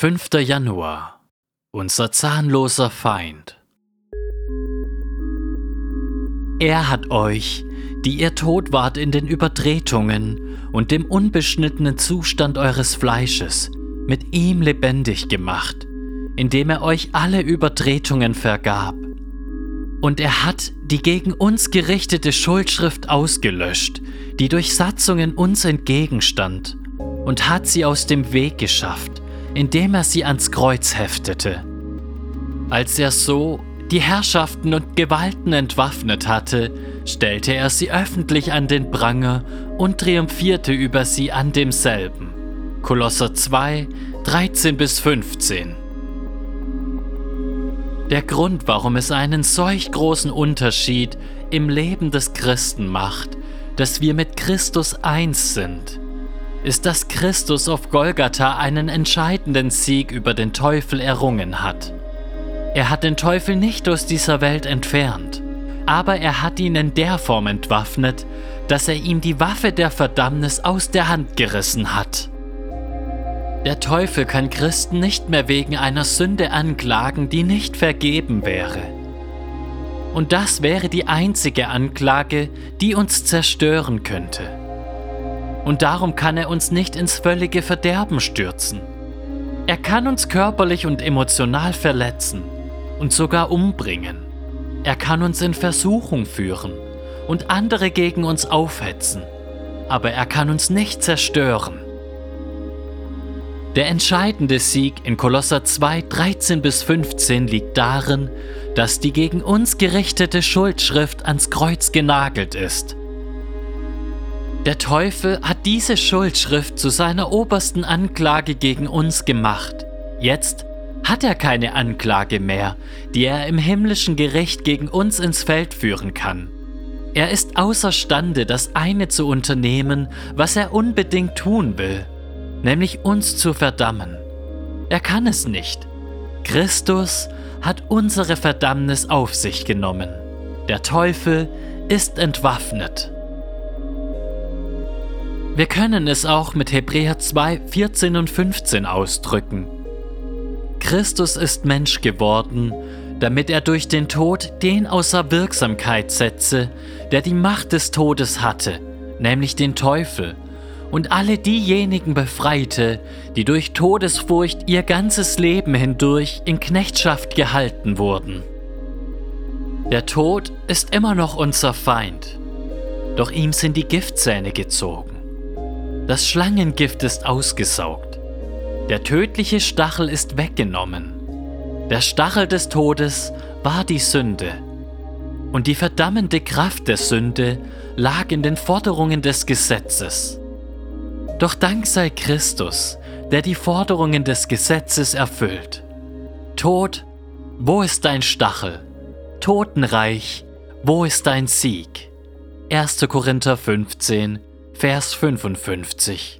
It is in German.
5. Januar Unser zahnloser Feind Er hat euch, die ihr tot wart in den Übertretungen und dem unbeschnittenen Zustand eures Fleisches, mit ihm lebendig gemacht, indem er euch alle Übertretungen vergab. Und er hat die gegen uns gerichtete Schuldschrift ausgelöscht, die durch Satzungen uns entgegenstand, und hat sie aus dem Weg geschafft, indem er sie ans Kreuz heftete. Als er so die Herrschaften und Gewalten entwaffnet hatte, stellte er sie öffentlich an den Pranger und triumphierte über sie an demselben. Kolosser 2, 13 bis 15. Der Grund, warum es einen solch großen Unterschied im Leben des Christen macht, dass wir mit Christus eins sind, ist, dass Christus auf Golgatha einen entscheidenden Sieg über den Teufel errungen hat. Er hat den Teufel nicht aus dieser Welt entfernt, aber er hat ihn in der Form entwaffnet, dass er ihm die Waffe der Verdammnis aus der Hand gerissen hat. Der Teufel kann Christen nicht mehr wegen einer Sünde anklagen, die nicht vergeben wäre. Und das wäre die einzige Anklage, die uns zerstören könnte und darum kann er uns nicht ins völlige Verderben stürzen. Er kann uns körperlich und emotional verletzen und sogar umbringen. Er kann uns in Versuchung führen und andere gegen uns aufhetzen, aber er kann uns nicht zerstören. Der entscheidende Sieg in Kolosser 2, 13 bis 15 liegt darin, dass die gegen uns gerichtete Schuldschrift ans Kreuz genagelt ist der Teufel hat diese Schuldschrift zu seiner obersten Anklage gegen uns gemacht. Jetzt hat er keine Anklage mehr, die er im himmlischen Gericht gegen uns ins Feld führen kann. Er ist außerstande, das eine zu unternehmen, was er unbedingt tun will, nämlich uns zu verdammen. Er kann es nicht. Christus hat unsere Verdammnis auf sich genommen. Der Teufel ist entwaffnet. Wir können es auch mit Hebräer 2, 14 und 15 ausdrücken. Christus ist Mensch geworden, damit er durch den Tod den außer Wirksamkeit setze, der die Macht des Todes hatte, nämlich den Teufel, und alle diejenigen befreite, die durch Todesfurcht ihr ganzes Leben hindurch in Knechtschaft gehalten wurden. Der Tod ist immer noch unser Feind, doch ihm sind die Giftzähne gezogen. Das Schlangengift ist ausgesaugt. Der tödliche Stachel ist weggenommen. Der Stachel des Todes war die Sünde. Und die verdammende Kraft der Sünde lag in den Forderungen des Gesetzes. Doch Dank sei Christus, der die Forderungen des Gesetzes erfüllt. Tod, wo ist dein Stachel? Totenreich, wo ist dein Sieg? 1. Korinther 15, Vers 55